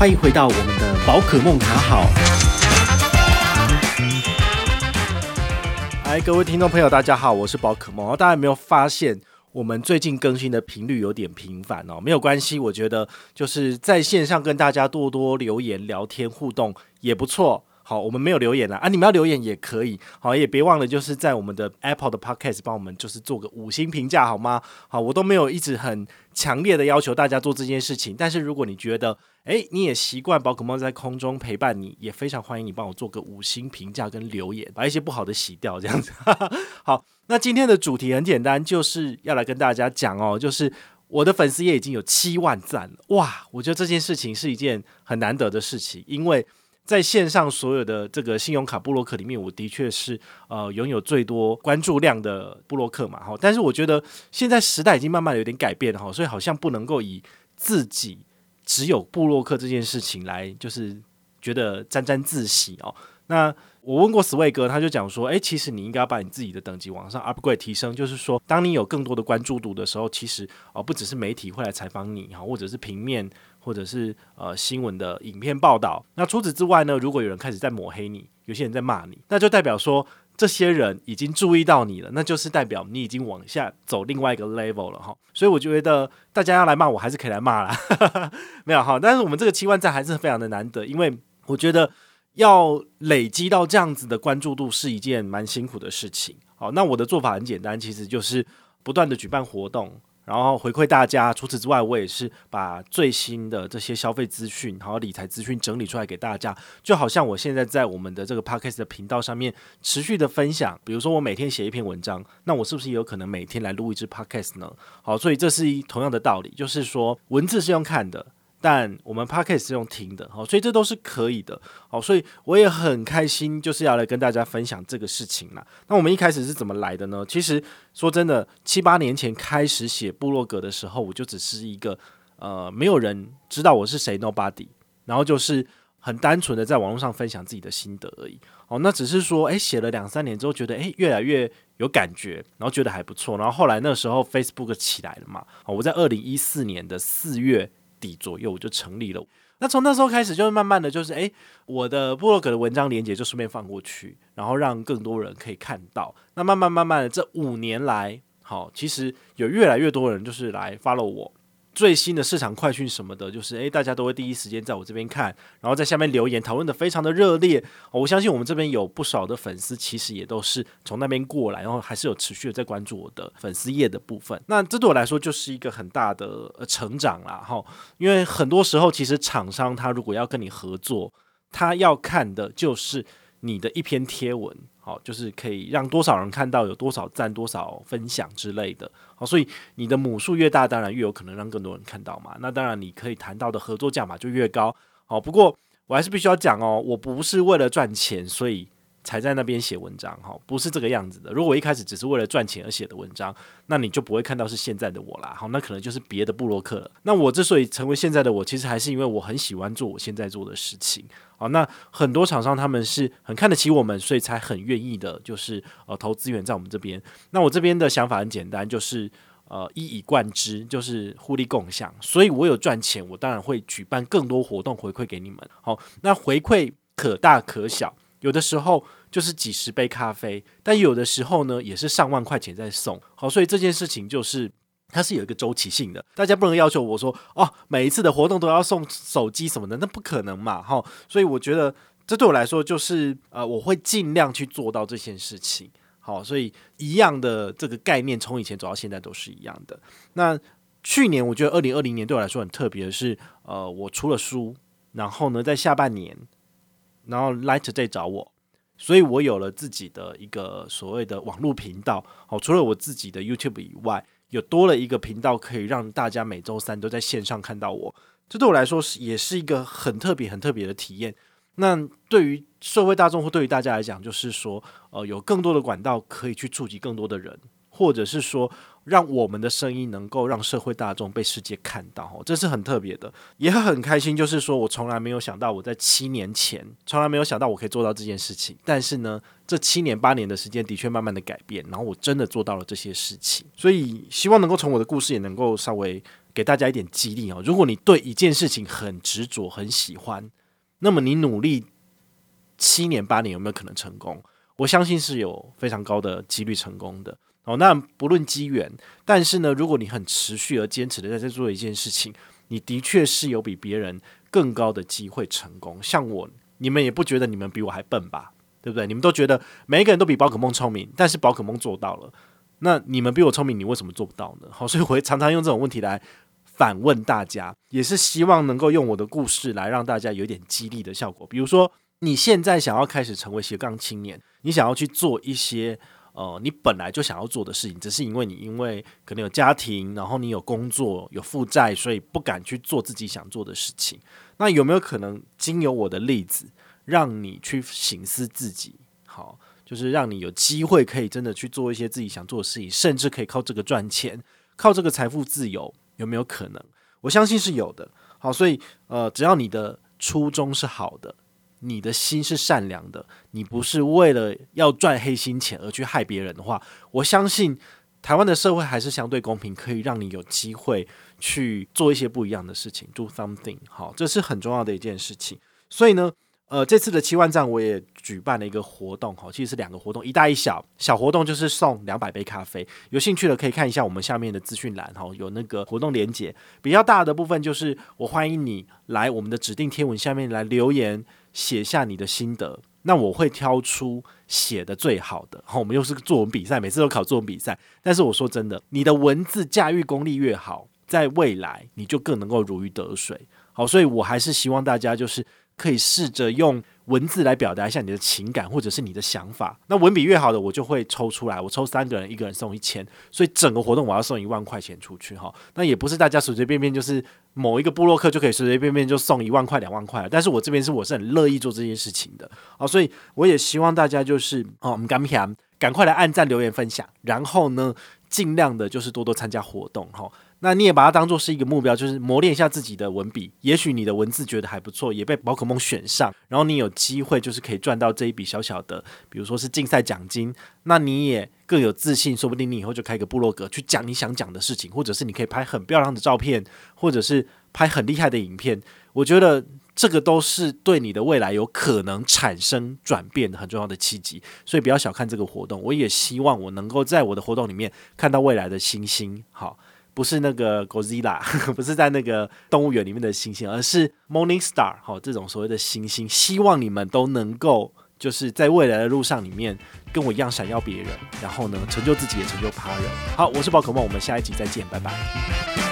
欢迎回到我们的宝可梦卡好。嗨，各位听众朋友，大家好，我是宝可梦。大家有没有发现，我们最近更新的频率有点频繁哦？没有关系，我觉得就是在线上跟大家多多留言、聊天、互动也不错。好，我们没有留言了啊，你们要留言也可以。好，也别忘了，就是在我们的 Apple 的 Podcast 帮我们就是做个五星评价，好吗？好，我都没有一直很强烈的要求大家做这件事情。但是如果你觉得，诶，你也习惯宝可梦在空中陪伴你，也非常欢迎你帮我做个五星评价跟留言，把一些不好的洗掉，这样子。好，那今天的主题很简单，就是要来跟大家讲哦，就是我的粉丝也已经有七万赞了，哇！我觉得这件事情是一件很难得的事情，因为。在线上所有的这个信用卡布洛克里面，我的确是呃拥有最多关注量的布洛克嘛哈。但是我觉得现在时代已经慢慢的有点改变哈，所以好像不能够以自己只有布洛克这件事情来就是觉得沾沾自喜哦。那我问过 Sway 哥，他就讲说，诶，其实你应该要把你自己的等级往上 upgrade 提升，就是说，当你有更多的关注度的时候，其实哦不只是媒体会来采访你哈，或者是平面。或者是呃新闻的影片报道，那除此之外呢，如果有人开始在抹黑你，有些人在骂你，那就代表说这些人已经注意到你了，那就是代表你已经往下走另外一个 level 了哈。所以我觉得大家要来骂我还是可以来骂啦，没有哈。但是我们这个七万赞还是非常的难得，因为我觉得要累积到这样子的关注度是一件蛮辛苦的事情。好，那我的做法很简单，其实就是不断的举办活动。然后回馈大家。除此之外，我也是把最新的这些消费资讯，然后理财资讯整理出来给大家。就好像我现在在我们的这个 Podcast 的频道上面持续的分享。比如说，我每天写一篇文章，那我是不是也有可能每天来录一支 Podcast 呢？好，所以这是一同样的道理，就是说文字是用看的。但我们 Podcast 是用听的，好，所以这都是可以的，好，所以我也很开心，就是要来跟大家分享这个事情啦。那我们一开始是怎么来的呢？其实说真的，七八年前开始写部落格的时候，我就只是一个呃，没有人知道我是谁，Nobody，然后就是很单纯的在网络上分享自己的心得而已。哦，那只是说，诶，写了两三年之后，觉得诶越来越有感觉，然后觉得还不错，然后后来那时候 Facebook 起来了嘛，哦，我在二零一四年的四月。底左右我就成立了。那从那时候开始，就是慢慢的就是，诶，我的部落格的文章连接就顺便放过去，然后让更多人可以看到。那慢慢慢慢的，这五年来，好，其实有越来越多人就是来 follow 我。最新的市场快讯什么的，就是诶，大家都会第一时间在我这边看，然后在下面留言讨论得非常的热烈。我相信我们这边有不少的粉丝，其实也都是从那边过来，然后还是有持续的在关注我的粉丝页的部分。那这对我来说就是一个很大的成长啦，哈。因为很多时候，其实厂商他如果要跟你合作，他要看的就是你的一篇贴文。好，就是可以让多少人看到，有多少赞、多少分享之类的。好，所以你的母数越大，当然越有可能让更多人看到嘛。那当然，你可以谈到的合作价码就越高。好，不过我还是必须要讲哦，我不是为了赚钱，所以。才在那边写文章，哈，不是这个样子的。如果一开始只是为了赚钱而写的文章，那你就不会看到是现在的我啦，好，那可能就是别的部落客了。那我之所以成为现在的我，其实还是因为我很喜欢做我现在做的事情，好，那很多厂商他们是很看得起我们，所以才很愿意的，就是呃投资源在我们这边。那我这边的想法很简单，就是呃一以贯之，就是互利共享。所以我有赚钱，我当然会举办更多活动回馈给你们。好，那回馈可大可小。有的时候就是几十杯咖啡，但有的时候呢，也是上万块钱在送。好，所以这件事情就是它是有一个周期性的，大家不能要求我说哦，每一次的活动都要送手机什么的，那不可能嘛。哈，所以我觉得这对我来说就是呃，我会尽量去做到这件事情。好，所以一样的这个概念从以前走到现在都是一样的。那去年我觉得二零二零年对我来说很特别的是，呃，我出了书，然后呢，在下半年。然后 Light 在找我，所以我有了自己的一个所谓的网络频道。好，除了我自己的 YouTube 以外，有多了一个频道，可以让大家每周三都在线上看到我。这对我来说是也是一个很特别、很特别的体验。那对于社会大众或对于大家来讲，就是说，呃，有更多的管道可以去触及更多的人，或者是说。让我们的声音能够让社会大众被世界看到，这是很特别的，也很开心。就是说我从来没有想到，我在七年前从来没有想到我可以做到这件事情。但是呢，这七年八年的时间的确慢慢的改变，然后我真的做到了这些事情。所以希望能够从我的故事也能够稍微给大家一点激励哦。如果你对一件事情很执着、很喜欢，那么你努力七年八年有没有可能成功？我相信是有非常高的几率成功的哦。那不论机缘，但是呢，如果你很持续而坚持的在这做一件事情，你的确是有比别人更高的机会成功。像我，你们也不觉得你们比我还笨吧？对不对？你们都觉得每一个人都比宝可梦聪明，但是宝可梦做到了。那你们比我聪明，你为什么做不到呢？好，所以我会常常用这种问题来反问大家，也是希望能够用我的故事来让大家有点激励的效果。比如说，你现在想要开始成为斜杠青年。你想要去做一些呃，你本来就想要做的事情，只是因为你因为可能有家庭，然后你有工作有负债，所以不敢去做自己想做的事情。那有没有可能经由我的例子，让你去省思自己？好，就是让你有机会可以真的去做一些自己想做的事情，甚至可以靠这个赚钱，靠这个财富自由，有没有可能？我相信是有的。好，所以呃，只要你的初衷是好的。你的心是善良的，你不是为了要赚黑心钱而去害别人的话，我相信台湾的社会还是相对公平，可以让你有机会去做一些不一样的事情，do something。好，这是很重要的一件事情。所以呢，呃，这次的七万赞我也举办了一个活动，哈，其实是两个活动，一大一小。小活动就是送两百杯咖啡，有兴趣的可以看一下我们下面的资讯栏，哈，有那个活动连接。比较大的部分就是我欢迎你来我们的指定贴文下面来留言。写下你的心得，那我会挑出写的最好的。好，我们又是个作文比赛，每次都考作文比赛。但是我说真的，你的文字驾驭功力越好，在未来你就更能够如鱼得水。好，所以我还是希望大家就是。可以试着用文字来表达一下你的情感，或者是你的想法。那文笔越好的，我就会抽出来。我抽三个人，一个人送一千，所以整个活动我要送一万块钱出去哈。那也不是大家随随便便就是某一个部落客就可以随随便便就送一万块、两万块。但是我这边是我是很乐意做这件事情的啊，所以我也希望大家就是哦，我们赶紧赶快来按赞、留言、分享，然后呢，尽量的就是多多参加活动哈。那你也把它当做是一个目标，就是磨练一下自己的文笔。也许你的文字觉得还不错，也被宝可梦选上，然后你有机会就是可以赚到这一笔小小的，比如说是竞赛奖金。那你也更有自信，说不定你以后就开个部落格去讲你想讲的事情，或者是你可以拍很漂亮的照片，或者是拍很厉害的影片。我觉得这个都是对你的未来有可能产生转变的很重要的契机。所以不要小看这个活动，我也希望我能够在我的活动里面看到未来的星星。好。不是那个 Godzilla，不是在那个动物园里面的星星，而是 Morning Star，好，这种所谓的星星。希望你们都能够就是在未来的路上里面跟我一样闪耀别人，然后呢，成就自己也成就他人。好，我是宝可梦，我们下一集再见，拜拜。